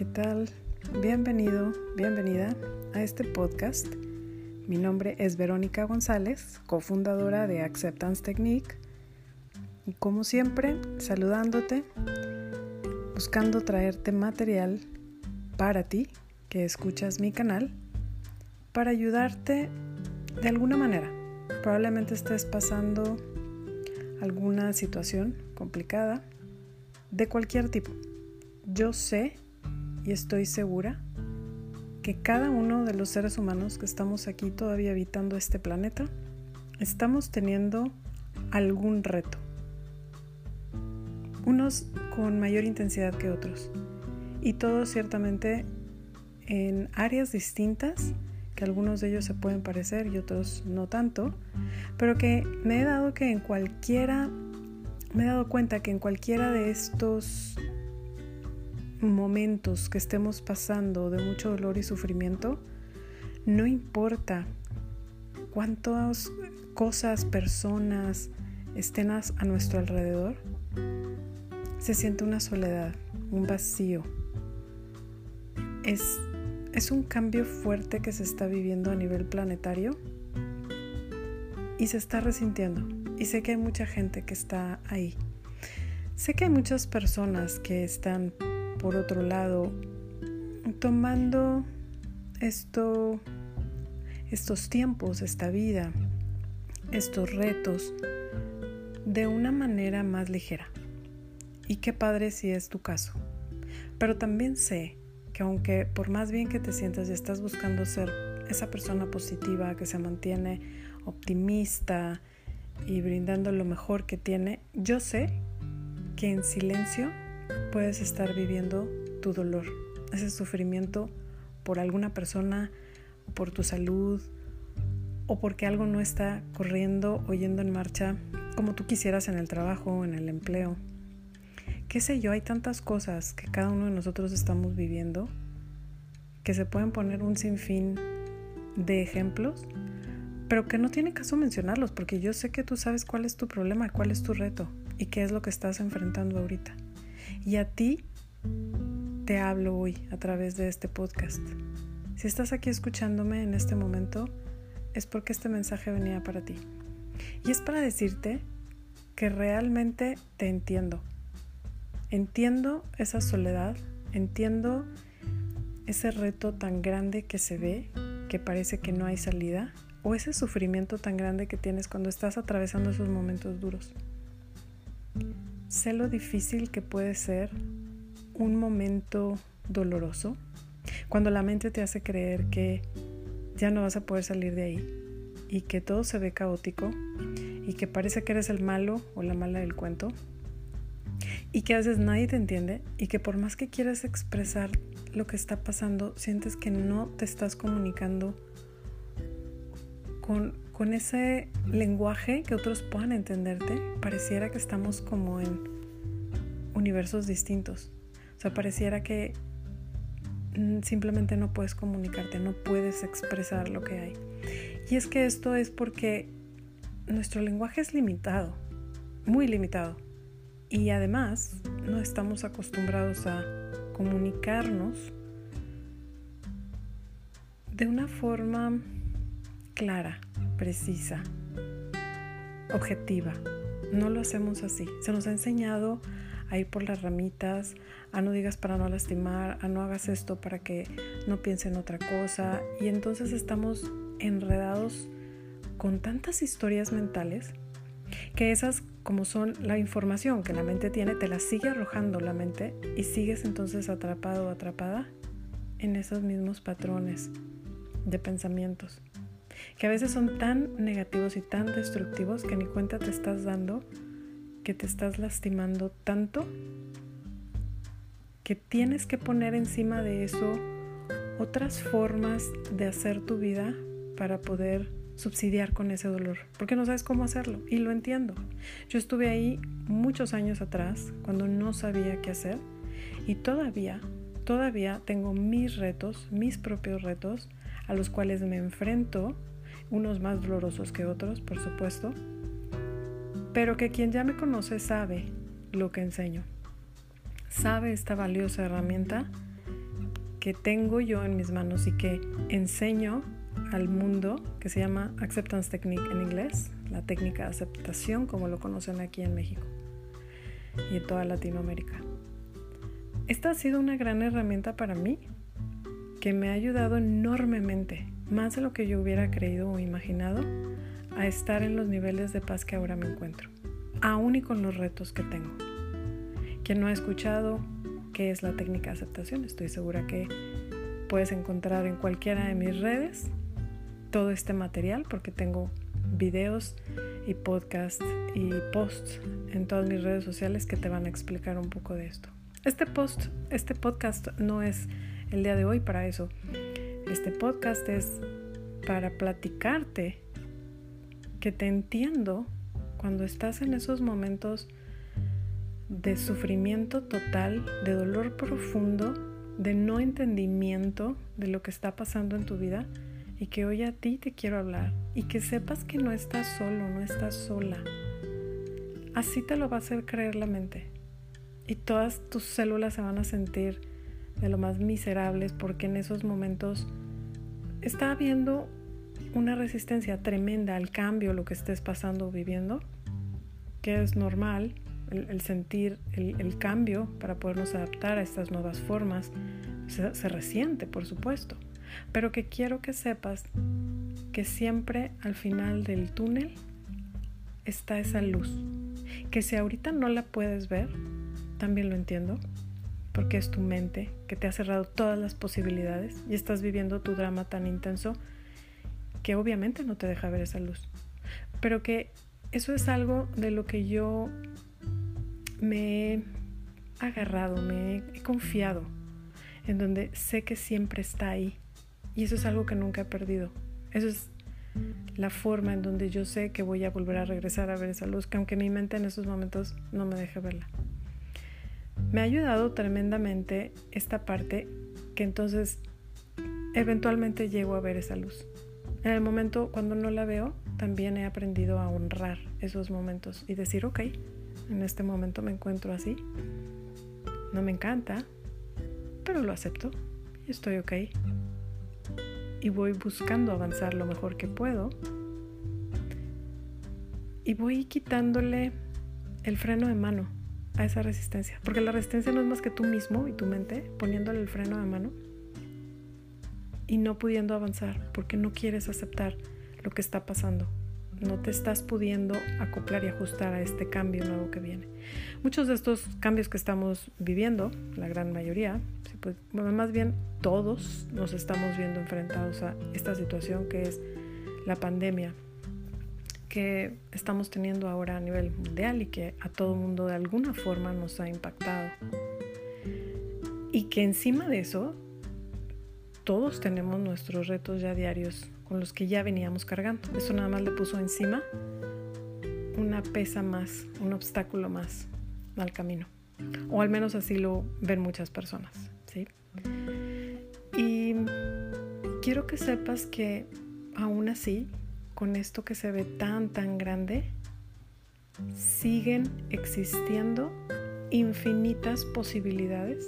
¿qué tal? Bienvenido, bienvenida a este podcast. Mi nombre es Verónica González, cofundadora de Acceptance Technique. Y como siempre, saludándote, buscando traerte material para ti que escuchas mi canal, para ayudarte de alguna manera. Probablemente estés pasando alguna situación complicada de cualquier tipo. Yo sé y estoy segura que cada uno de los seres humanos que estamos aquí todavía habitando este planeta, estamos teniendo algún reto. Unos con mayor intensidad que otros. Y todos ciertamente en áreas distintas, que algunos de ellos se pueden parecer y otros no tanto, pero que me he dado que en cualquiera, me he dado cuenta que en cualquiera de estos momentos que estemos pasando de mucho dolor y sufrimiento, no importa cuántas cosas, personas estén a nuestro alrededor, se siente una soledad, un vacío. Es, es un cambio fuerte que se está viviendo a nivel planetario y se está resintiendo. Y sé que hay mucha gente que está ahí. Sé que hay muchas personas que están por otro lado, tomando esto, estos tiempos, esta vida, estos retos de una manera más ligera. Y qué padre si es tu caso. Pero también sé que aunque por más bien que te sientas y estás buscando ser esa persona positiva que se mantiene optimista y brindando lo mejor que tiene, yo sé que en silencio puedes estar viviendo tu dolor, ese sufrimiento por alguna persona, por tu salud, o porque algo no está corriendo o yendo en marcha como tú quisieras en el trabajo, en el empleo. Qué sé yo, hay tantas cosas que cada uno de nosotros estamos viviendo que se pueden poner un sinfín de ejemplos, pero que no tiene caso mencionarlos porque yo sé que tú sabes cuál es tu problema, cuál es tu reto y qué es lo que estás enfrentando ahorita. Y a ti te hablo hoy a través de este podcast. Si estás aquí escuchándome en este momento, es porque este mensaje venía para ti. Y es para decirte que realmente te entiendo. Entiendo esa soledad, entiendo ese reto tan grande que se ve, que parece que no hay salida, o ese sufrimiento tan grande que tienes cuando estás atravesando esos momentos duros. Sé lo difícil que puede ser un momento doloroso cuando la mente te hace creer que ya no vas a poder salir de ahí y que todo se ve caótico y que parece que eres el malo o la mala del cuento y que a veces nadie te entiende y que por más que quieras expresar lo que está pasando, sientes que no te estás comunicando con con ese lenguaje que otros puedan entenderte, pareciera que estamos como en universos distintos. O sea, pareciera que mm, simplemente no puedes comunicarte, no puedes expresar lo que hay. Y es que esto es porque nuestro lenguaje es limitado, muy limitado. Y además no estamos acostumbrados a comunicarnos de una forma clara, precisa, objetiva. No lo hacemos así. Se nos ha enseñado a ir por las ramitas, a no digas para no lastimar, a no hagas esto para que no piensen otra cosa. Y entonces estamos enredados con tantas historias mentales que esas como son la información que la mente tiene, te la sigue arrojando la mente y sigues entonces atrapado o atrapada en esos mismos patrones de pensamientos que a veces son tan negativos y tan destructivos que ni cuenta te estás dando que te estás lastimando tanto que tienes que poner encima de eso otras formas de hacer tu vida para poder subsidiar con ese dolor, porque no sabes cómo hacerlo y lo entiendo. Yo estuve ahí muchos años atrás cuando no sabía qué hacer y todavía, todavía tengo mis retos, mis propios retos a los cuales me enfrento unos más dolorosos que otros, por supuesto, pero que quien ya me conoce sabe lo que enseño, sabe esta valiosa herramienta que tengo yo en mis manos y que enseño al mundo, que se llama Acceptance Technique en inglés, la técnica de aceptación como lo conocen aquí en México y en toda Latinoamérica. Esta ha sido una gran herramienta para mí que me ha ayudado enormemente, más de lo que yo hubiera creído o imaginado, a estar en los niveles de paz que ahora me encuentro, aún y con los retos que tengo. Quien no ha escuchado qué es la técnica de aceptación, estoy segura que puedes encontrar en cualquiera de mis redes todo este material porque tengo videos y podcasts y posts en todas mis redes sociales que te van a explicar un poco de esto. Este post, este podcast no es el día de hoy para eso. Este podcast es para platicarte que te entiendo cuando estás en esos momentos de sufrimiento total, de dolor profundo, de no entendimiento de lo que está pasando en tu vida y que hoy a ti te quiero hablar y que sepas que no estás solo, no estás sola. Así te lo va a hacer creer la mente y todas tus células se van a sentir de lo más miserables porque en esos momentos está habiendo una resistencia tremenda al cambio, lo que estés pasando o viviendo, que es normal el, sentir el, cambio para podernos adaptar a estas nuevas formas, se, se resiente, por supuesto, pero que quiero que sepas que siempre al final del túnel está esa luz, que si ahorita no la puedes ver, también lo entiendo, porque es tu mente que te ha cerrado todas las posibilidades y estás viviendo tu drama tan intenso que obviamente no te deja ver esa luz. Pero que eso es algo de lo que yo me he agarrado, me he confiado, en donde sé que siempre está ahí. Y eso es algo que nunca he perdido. Eso es la forma en donde yo sé que voy a volver a regresar a ver esa luz, que aunque mi mente en esos momentos no me deje verla. Me ha ayudado tremendamente esta parte que entonces eventualmente llego a ver esa luz. En el momento cuando no la veo, también he aprendido a honrar esos momentos y decir, ok, en este momento me encuentro así. No me encanta, pero lo acepto y estoy ok. Y voy buscando avanzar lo mejor que puedo. Y voy quitándole el freno de mano a esa resistencia. Porque la resistencia no es más que tú mismo y tu mente poniéndole el freno de mano y no pudiendo avanzar porque no quieres aceptar lo que está pasando. No te estás pudiendo acoplar y ajustar a este cambio nuevo que viene. Muchos de estos cambios que estamos viviendo, la gran mayoría, pues, más bien todos nos estamos viendo enfrentados a esta situación que es la pandemia que estamos teniendo ahora a nivel mundial y que a todo mundo de alguna forma nos ha impactado. Y que encima de eso todos tenemos nuestros retos ya diarios con los que ya veníamos cargando. Eso nada más le puso encima una pesa más, un obstáculo más al camino. O al menos así lo ven muchas personas. ¿sí? Y quiero que sepas que aún así, con esto que se ve tan, tan grande, siguen existiendo infinitas posibilidades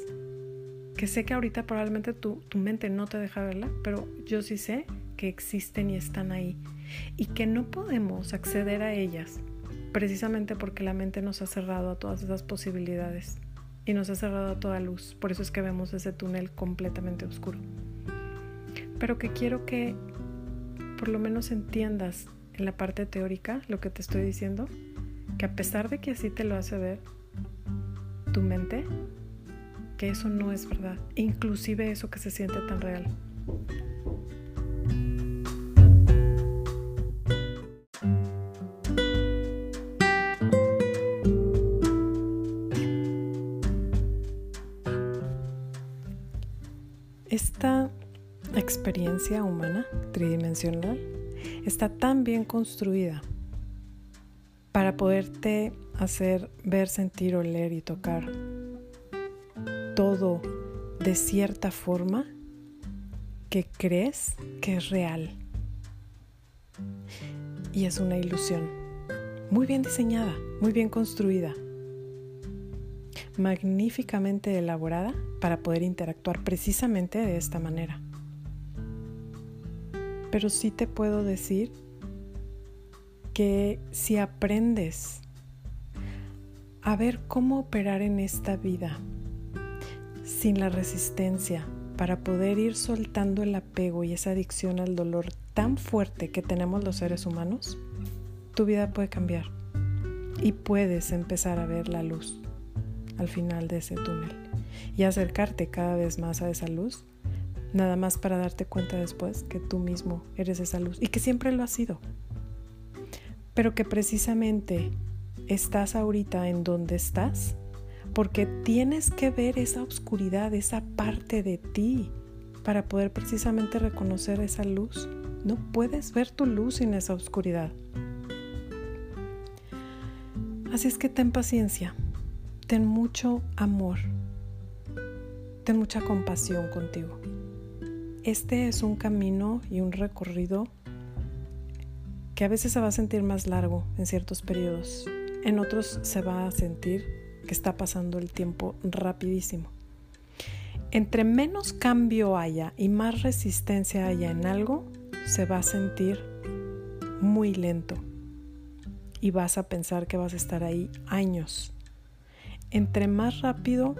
que sé que ahorita probablemente tu, tu mente no te deja verla, pero yo sí sé que existen y están ahí y que no podemos acceder a ellas precisamente porque la mente nos ha cerrado a todas esas posibilidades y nos ha cerrado a toda luz. Por eso es que vemos ese túnel completamente oscuro. Pero que quiero que por lo menos entiendas en la parte teórica lo que te estoy diciendo, que a pesar de que así te lo hace ver, tu mente eso no es verdad, inclusive eso que se siente tan real. Esta experiencia humana tridimensional está tan bien construida para poderte hacer ver, sentir, oler y tocar todo de cierta forma que crees que es real. Y es una ilusión, muy bien diseñada, muy bien construida. magníficamente elaborada para poder interactuar precisamente de esta manera. Pero sí te puedo decir que si aprendes a ver cómo operar en esta vida sin la resistencia para poder ir soltando el apego y esa adicción al dolor tan fuerte que tenemos los seres humanos, tu vida puede cambiar y puedes empezar a ver la luz al final de ese túnel y acercarte cada vez más a esa luz, nada más para darte cuenta después que tú mismo eres esa luz y que siempre lo has sido, pero que precisamente estás ahorita en donde estás porque tienes que ver esa oscuridad, esa parte de ti para poder precisamente reconocer esa luz. No puedes ver tu luz sin esa oscuridad. Así es que ten paciencia, ten mucho amor, ten mucha compasión contigo. Este es un camino y un recorrido que a veces se va a sentir más largo en ciertos periodos, en otros se va a sentir que está pasando el tiempo rapidísimo. Entre menos cambio haya y más resistencia haya en algo, se va a sentir muy lento y vas a pensar que vas a estar ahí años. Entre más rápido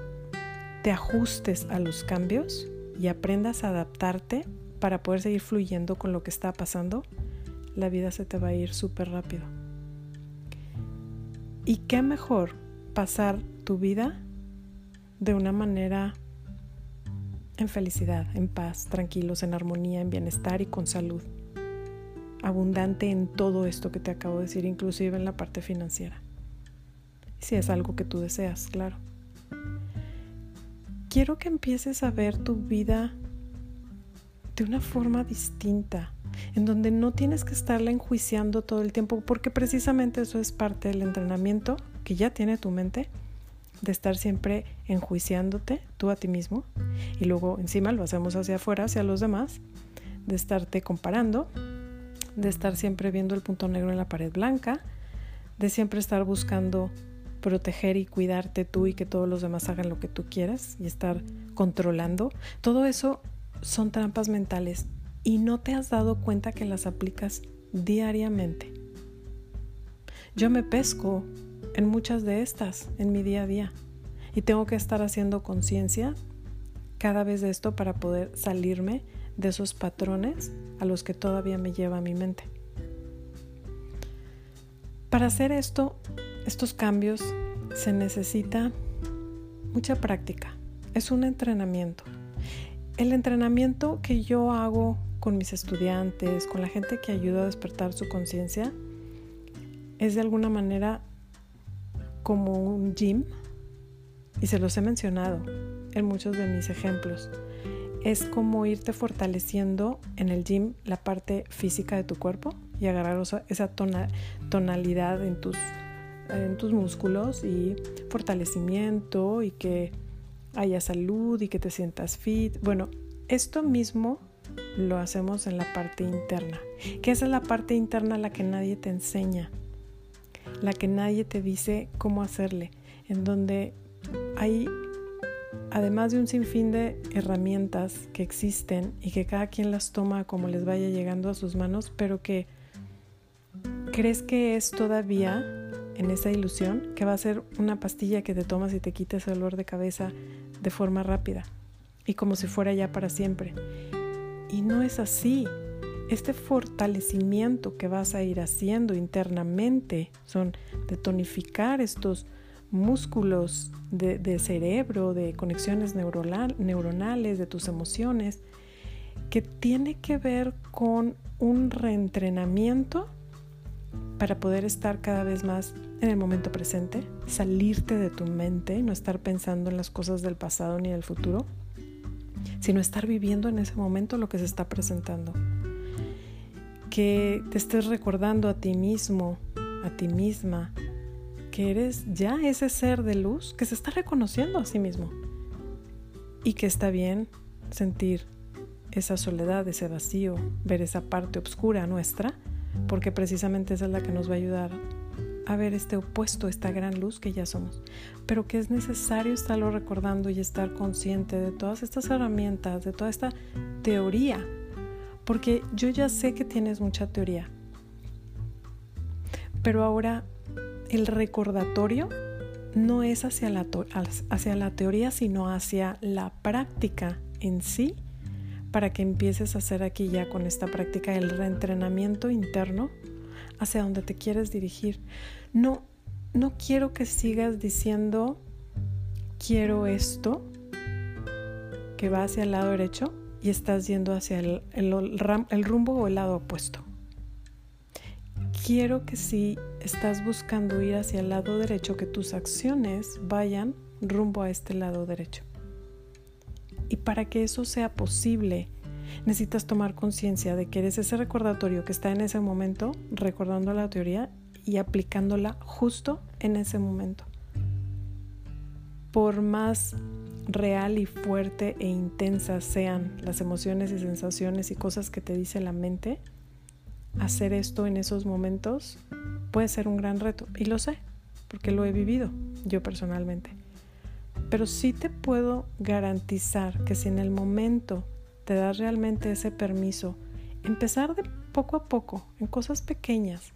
te ajustes a los cambios y aprendas a adaptarte para poder seguir fluyendo con lo que está pasando, la vida se te va a ir súper rápido. ¿Y qué mejor pasar tu vida de una manera en felicidad, en paz, tranquilos, en armonía, en bienestar y con salud? abundante en todo esto que te acabo de decir, inclusive en la parte financiera. Si es algo que tú deseas, claro. Quiero que empieces a ver tu vida de una forma distinta, en donde no tienes que estarla enjuiciando todo el tiempo, porque precisamente eso es parte del entrenamiento que ya tiene tu mente, de estar siempre enjuiciándote tú a ti mismo, y luego encima lo hacemos hacia afuera, hacia los demás, de estarte comparando, de estar siempre viendo el punto negro en la pared blanca, de siempre estar buscando proteger y cuidarte tú y que todos los demás hagan lo que tú quieras y estar controlando. Todo eso son trampas mentales y no te has dado cuenta que las aplicas diariamente. Yo me pesco en muchas de estas en mi día a día y tengo que estar haciendo conciencia cada vez de esto para poder salirme de esos patrones a los que todavía me lleva mi mente. Para hacer esto, estos cambios, se necesita mucha práctica. Es un entrenamiento. El entrenamiento que yo hago con mis estudiantes, con la gente que ayuda a despertar su conciencia, es de alguna manera como un gym, y se los he mencionado en muchos de mis ejemplos es como irte fortaleciendo en el gym la parte física de tu cuerpo y agarrar esa tonalidad en tus, en tus músculos y fortalecimiento y que haya salud y que te sientas fit. Bueno, esto mismo lo hacemos en la parte interna, que es la parte interna la que nadie te enseña, la que nadie te dice cómo hacerle, en donde hay además de un sinfín de herramientas que existen y que cada quien las toma como les vaya llegando a sus manos, pero que crees que es todavía en esa ilusión que va a ser una pastilla que te tomas y te quita ese dolor de cabeza de forma rápida y como si fuera ya para siempre. Y no es así. Este fortalecimiento que vas a ir haciendo internamente son de tonificar estos músculos de, cerebro, de conexiones neuronales, de tus emociones, que tiene que ver con un reentrenamiento para poder estar cada vez más en el momento presente, salirte de tu mente, no estar pensando en las cosas del pasado ni del futuro, sino estar viviendo en ese momento lo que se está presentando. Que te estés recordando a ti mismo, a ti misma, que eres ya ese ser de luz que se está reconociendo a sí mismo y que está bien sentir esa soledad, ese vacío, ver esa parte oscura nuestra, porque precisamente esa es la que nos va a ayudar a ver este opuesto, esta gran luz que ya somos, pero que es necesario estarlo recordando y estar consciente de todas estas herramientas, de toda esta teoría, porque yo ya sé que tienes mucha teoría, pero ahora el recordatorio no es hacia la, hacia la teoría, sino hacia la práctica en sí, para que empieces a hacer aquí ya con esta práctica el reentrenamiento interno hacia donde te quieres dirigir. No, no quiero que sigas diciendo quiero esto que va hacia el lado derecho y estás yendo hacia el, el rumbo o el lado opuesto. Quiero que si estás buscando ir hacia el lado derecho, que tus acciones vayan rumbo a este lado derecho. Y para que eso sea posible, necesitas tomar conciencia de que eres ese recordatorio que está en ese momento recordando la teoría y aplicándola justo en ese momento. Por más real y fuerte e intensas sean las emociones y sensaciones y cosas que te dice la mente, hacer esto en esos momentos puede ser un gran reto. Y lo sé, porque lo he vivido yo personalmente. Pero sí te puedo garantizar que si en el momento te das realmente ese permiso, empezar de poco a poco, en cosas pequeñas,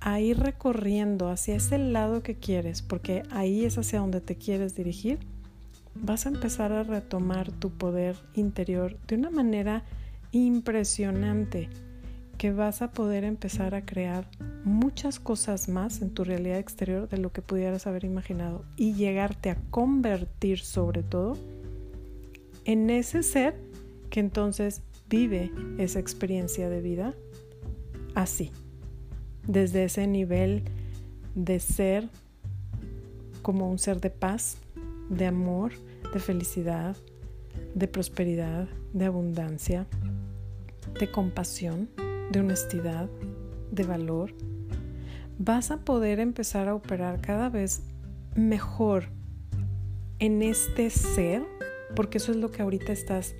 a ir recorriendo hacia ese lado que quieres, porque ahí es hacia donde te quieres dirigir, vas a empezar a retomar tu poder interior de una manera impresionante, que vas a poder empezar a crear muchas cosas más en tu realidad exterior de lo que pudieras haber imaginado y llegarte a convertir sobre todo en ese ser que entonces vive esa experiencia de vida así desde ese nivel de ser como un ser de paz, de amor, de felicidad, de prosperidad, de abundancia, de compasión, de honestidad, de valor, vas a poder empezar a operar cada vez mejor en este ser, porque eso es lo que ahorita estás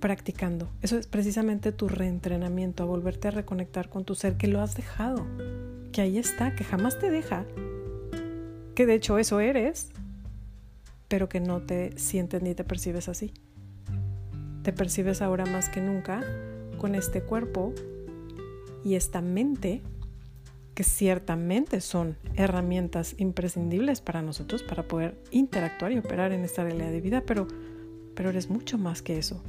practicando. Eso es precisamente tu reentrenamiento, a volverte a reconectar con tu ser que lo has dejado, que ahí está, que jamás te deja, que de hecho eso eres, pero que no te sientes ni te percibes así. Te percibes ahora más que nunca con este cuerpo y esta mente que ciertamente son herramientas imprescindibles para nosotros para poder interactuar y operar en esta realidad de vida, pero, pero eres mucho más que eso.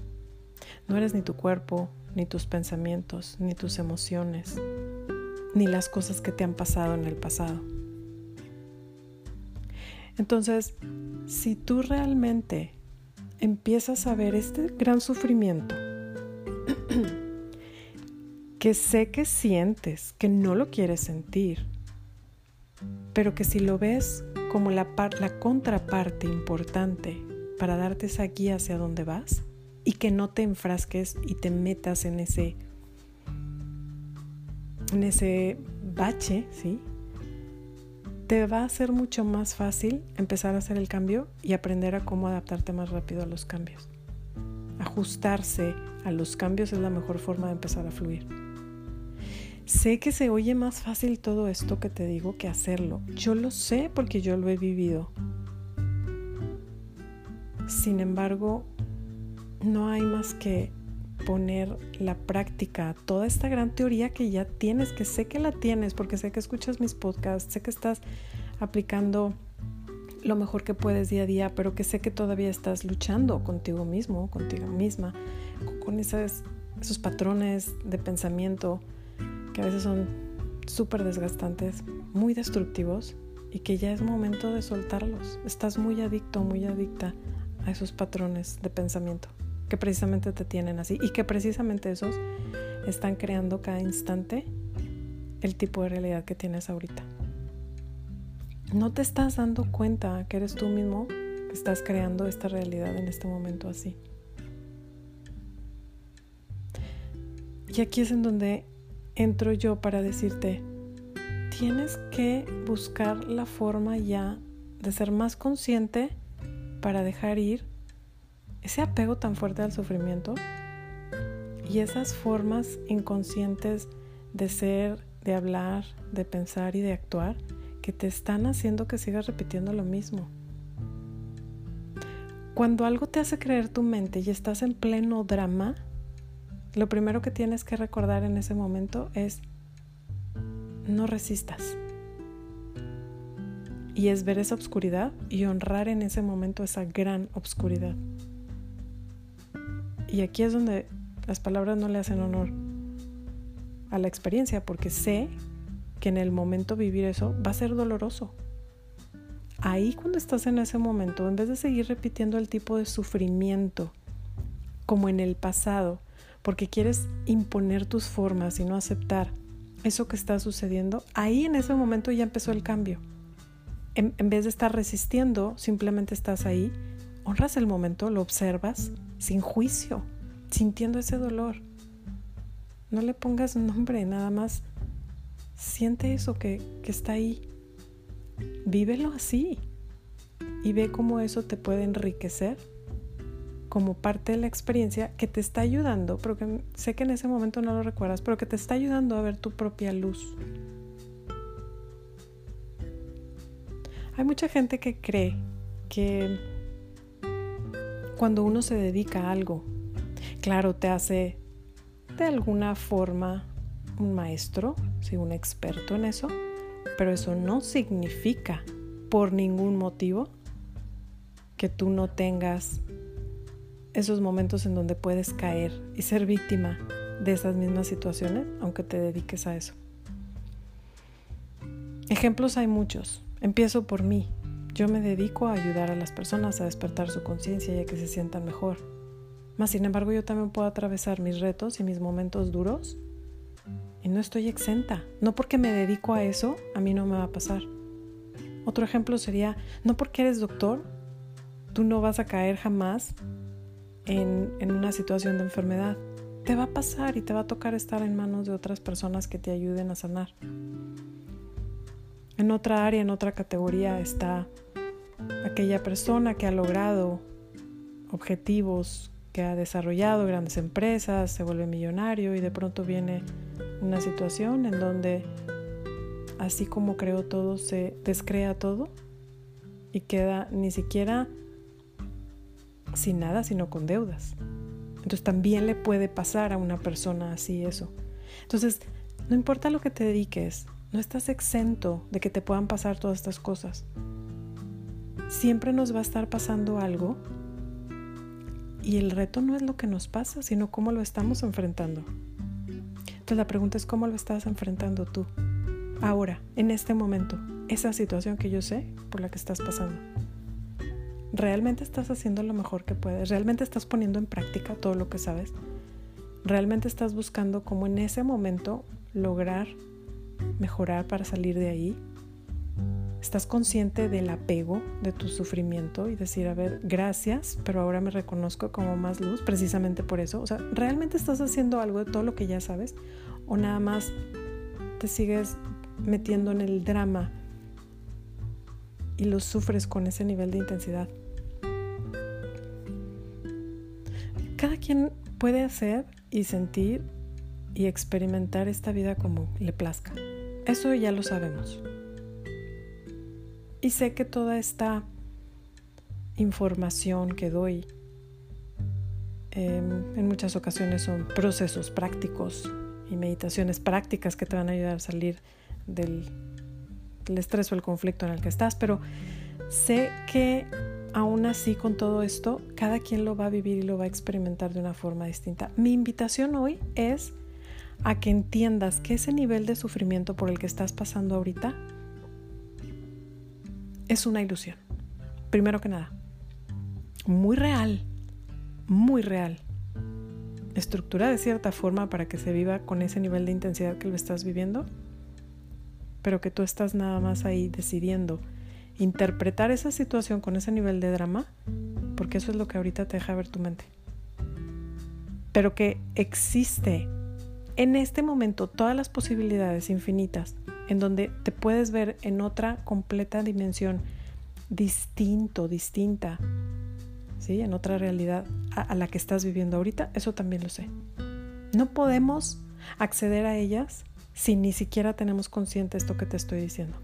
No eres ni tu cuerpo, ni tus pensamientos, ni tus emociones, ni las cosas que te han pasado en el pasado. Entonces, si tú realmente empiezas a ver este gran sufrimiento, que sé que sientes, que no lo quieres sentir, pero que si lo ves como la, contraparte importante para darte esa guía hacia dónde vas, y que no te enfrasques y te metas en ese en ese bache, ¿sí? Te va a ser mucho más fácil empezar a hacer el cambio y aprender a cómo adaptarte más rápido a los cambios. Ajustarse a los cambios es la mejor forma de empezar a fluir. Sé que se oye más fácil todo esto que te digo que hacerlo. Yo lo sé porque yo lo he vivido. Sin embargo, no hay más que poner la práctica, toda esta gran teoría que ya tienes, que sé que la tienes, porque sé que escuchas mis podcasts, sé que estás aplicando lo mejor que puedes día a día, pero que sé que todavía estás luchando contigo mismo, contigo misma, con esos, patrones de pensamiento que a veces son súper desgastantes, muy destructivos y que ya es momento de soltarlos. Estás muy adicto, muy adicta a esos patrones de pensamiento que precisamente te tienen así y que precisamente esos están creando cada instante el tipo de realidad que tienes ahorita. No te estás dando cuenta que eres tú mismo que estás creando esta realidad en este momento así. Y aquí es en donde entro yo para decirte, tienes que buscar la forma ya de ser más consciente para dejar ir ese apego tan fuerte al sufrimiento y esas formas inconscientes de ser de hablar, de pensar y de actuar que te están haciendo que sigas repitiendo lo mismo. Cuando algo te hace creer tu mente y estás en pleno drama, lo primero que tienes que recordar en ese momento es no resistas. Y es ver esa oscuridad y honrar en ese momento esa gran oscuridad. Y aquí es donde las palabras no le hacen honor a la experiencia porque sé que en el momento vivir eso va a ser doloroso. Ahí cuando estás en ese momento, en vez de seguir repitiendo el tipo de sufrimiento como en el pasado, porque quieres imponer tus formas y no aceptar eso que está sucediendo, ahí en ese momento ya empezó el cambio. En, en, vez de estar resistiendo, simplemente estás ahí, honras el momento, lo observas sin juicio, sintiendo ese dolor. No le pongas nombre, nada más siente eso que, que está ahí. Vívelo así y ve cómo eso te puede enriquecer como parte de la experiencia que te está ayudando, pero sé que en ese momento no lo recuerdas, pero que te está ayudando a ver tu propia luz. Hay mucha gente que cree que cuando uno se dedica a algo, claro, te hace de alguna forma un maestro, sí, un experto en eso, pero eso no significa por ningún motivo que tú no tengas esos momentos en donde puedes caer y ser víctima de esas mismas situaciones, aunque te dediques a eso. Ejemplos hay muchos. Empiezo por mí. Yo me dedico a ayudar a las personas a despertar su conciencia y a que se sientan mejor. Mas, sin embargo, yo también puedo atravesar mis retos y mis momentos duros y no estoy exenta. No porque me dedico a eso, a mí no me va a pasar. Otro ejemplo sería, no porque eres doctor, tú no vas a caer jamás en, una situación de enfermedad. Te va a pasar y te va a tocar estar en manos de otras personas que te ayuden a sanar. En otra área, en otra categoría está aquella persona que ha logrado objetivos que ha desarrollado grandes empresas, se vuelve millonario y de pronto viene una situación en donde así como creó todo, se descrea todo y queda ni siquiera sin nada, sino con deudas. Entonces también le puede pasar a una persona así eso. Entonces, no importa lo que te dediques, no estás exento de que te puedan pasar todas estas cosas. Siempre nos va a estar pasando algo y el reto no es lo que nos pasa, sino cómo lo estamos enfrentando. Entonces la pregunta es cómo lo estás enfrentando tú, ahora, en este momento, esa situación que yo sé por la que estás pasando. ¿Realmente estás haciendo lo mejor que puedes? ¿Realmente estás poniendo en práctica todo lo que sabes? ¿Realmente estás buscando cómo en ese momento lograr mejorar para salir de ahí? estás consciente del apego de tu sufrimiento y decir, a ver, gracias, pero ahora me reconozco como más luz, precisamente por eso. O sea, ¿realmente estás haciendo algo de todo lo que ya sabes? ¿O nada más te sigues metiendo en el drama y lo sufres con ese nivel de intensidad? Quien puede hacer y sentir y experimentar esta vida como le plazca. Eso ya lo sabemos. Y sé que toda esta información que doy em, en muchas ocasiones son procesos prácticos y meditaciones prácticas que te van a ayudar a salir del, del estrés o el conflicto en el que estás, pero sé que aún así con todo esto, cada quien lo va a vivir y lo va a experimentar de una forma distinta. Mi invitación hoy es a que entiendas que ese nivel de sufrimiento por el que estás pasando ahorita es una ilusión. Primero que nada, muy real, muy real. Estructura de cierta forma para que se viva con ese nivel de intensidad que lo estás viviendo, pero que tú estás nada más ahí decidiendo interpretar esa situación con ese nivel de drama, porque eso es lo que ahorita te deja ver tu mente. Pero que existe en este momento todas las posibilidades infinitas en donde te puedes ver en otra completa dimensión distinto, distinta, ¿sí? En otra realidad a, la que estás viviendo ahorita, eso también lo sé. No podemos acceder a ellas si ni siquiera tenemos consciente esto que te estoy diciendo.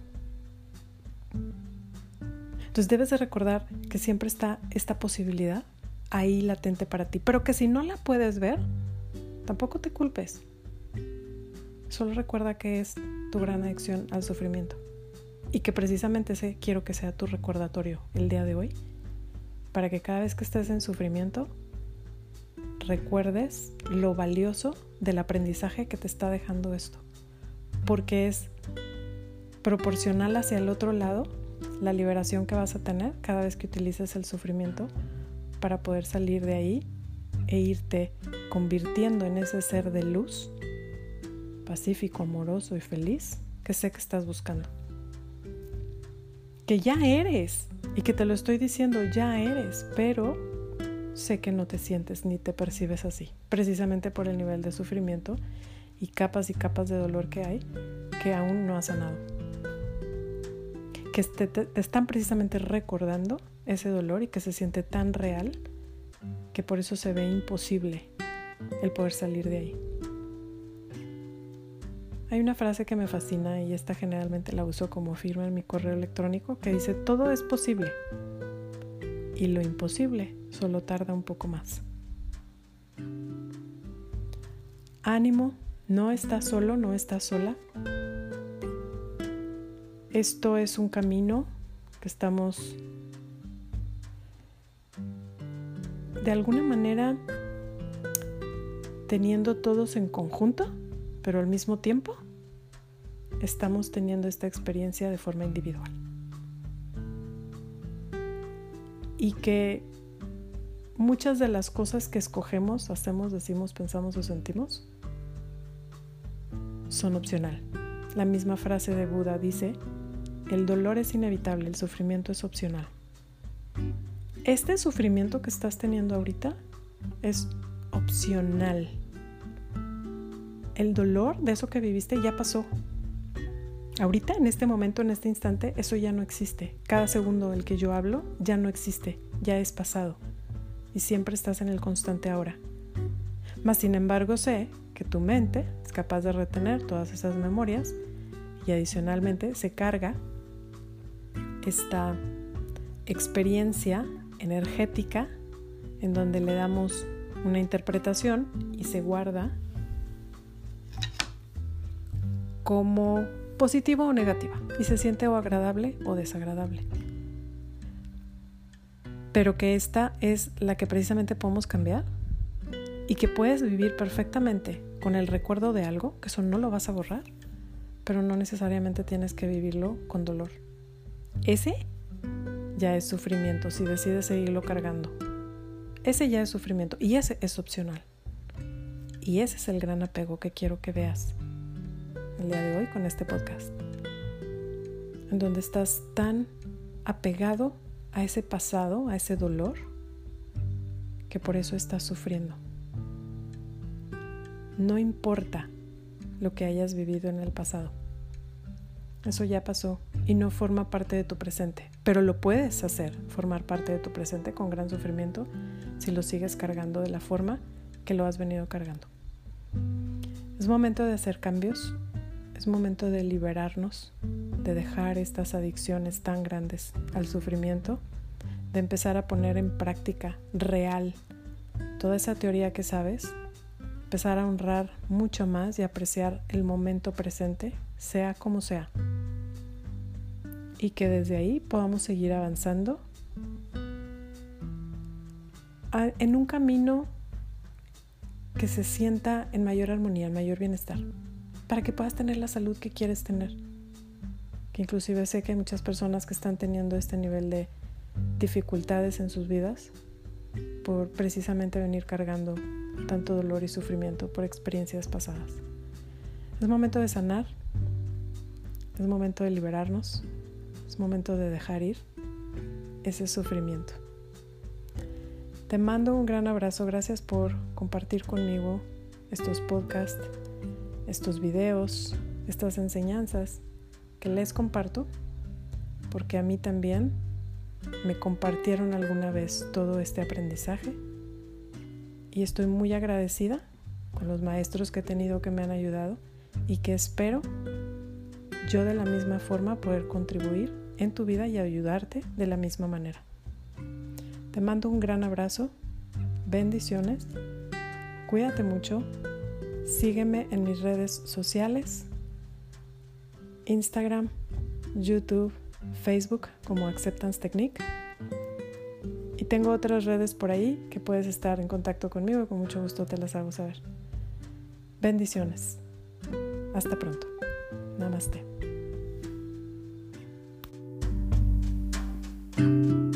Entonces debes de recordar que siempre está esta posibilidad ahí latente para ti, pero que si no la puedes ver, tampoco te culpes. Solo recuerda que es tu gran adicción al sufrimiento y que precisamente ese quiero que sea tu recordatorio el día de hoy, para que cada vez que estés en sufrimiento recuerdes lo valioso del aprendizaje que te está dejando esto, porque es proporcional hacia el otro lado la liberación que vas a tener cada vez que utilices el sufrimiento para poder salir de ahí e irte convirtiendo en ese ser de luz, pacífico, amoroso y feliz que sé que estás buscando. Que ya eres y que te lo estoy diciendo, ya eres, pero sé que no te sientes ni te percibes así, precisamente por el nivel de sufrimiento y capas y capas de dolor que hay que aún no has sanado. Que te, te están precisamente recordando ese dolor y que se siente tan real que por eso se ve imposible el poder salir de ahí. Hay una frase que me fascina y esta generalmente la uso como firma en mi correo electrónico que dice todo es posible y lo imposible solo tarda un poco más. Ánimo, no estás solo, no estás sola. Esto es un camino que estamos de alguna manera teniendo todos en conjunto, pero al mismo tiempo estamos teniendo esta experiencia de forma individual. Y que muchas de las cosas que escogemos, hacemos, decimos, pensamos o sentimos son opcional. La misma frase de Buda dice, el dolor es inevitable, el sufrimiento es opcional. Este sufrimiento que estás teniendo ahorita es opcional. El dolor de eso que viviste ya pasó. Ahorita, en este momento, en este instante, eso ya no existe. Cada segundo del que yo hablo ya no existe, ya es pasado y siempre estás en el constante ahora. Mas sin embargo sé que tu mente es capaz de retener todas esas memorias y adicionalmente se carga esta experiencia energética en donde le damos una interpretación y se guarda como positivo o negativa y se siente o agradable o desagradable pero que esta es la que precisamente podemos cambiar y que puedes vivir perfectamente con el recuerdo de algo, que eso no lo vas a borrar, pero no necesariamente tienes que vivirlo con dolor. Ese ya es sufrimiento si decides seguirlo cargando. Ese ya es sufrimiento y ese es opcional. Y ese es el gran apego que quiero que veas el día de hoy con este podcast. En donde estás tan apegado a ese pasado, a ese dolor, que por eso estás sufriendo. No importa lo que hayas vivido en el pasado. Eso ya pasó y no forma parte de tu presente, pero lo puedes hacer formar parte de tu presente con gran sufrimiento si lo sigues cargando de la forma que lo has venido cargando. Es momento de hacer cambios, es momento de liberarnos de dejar estas adicciones tan grandes al sufrimiento, de empezar a poner en práctica real toda esa teoría que sabes, empezar a honrar mucho más y apreciar el momento presente, sea como sea. Y que desde ahí podamos seguir avanzando en un camino que se sienta en mayor armonía, en mayor bienestar, para que puedas tener la salud que quieres tener que inclusive sé que hay muchas personas que están teniendo este nivel de dificultades en sus vidas por precisamente venir cargando tanto dolor y sufrimiento por experiencias pasadas. Es momento de sanar, es momento de liberarnos, es momento de dejar ir ese sufrimiento. Te mando un gran abrazo, gracias por compartir conmigo estos podcasts, estos videos, estas enseñanzas que les comparto, porque a mí también me compartieron alguna vez todo este aprendizaje y estoy muy agradecida con los maestros que he tenido que me han ayudado y que espero yo de la misma forma poder contribuir en tu vida y ayudarte de la misma manera. Te mando un gran abrazo, bendiciones, cuídate mucho, sígueme en mis redes sociales, Instagram, YouTube, Facebook como Acceptance Technique. Y tengo otras redes por ahí que puedes estar en contacto conmigo y con mucho gusto te las hago saber. Bendiciones. Hasta pronto. Namaste. Thank you.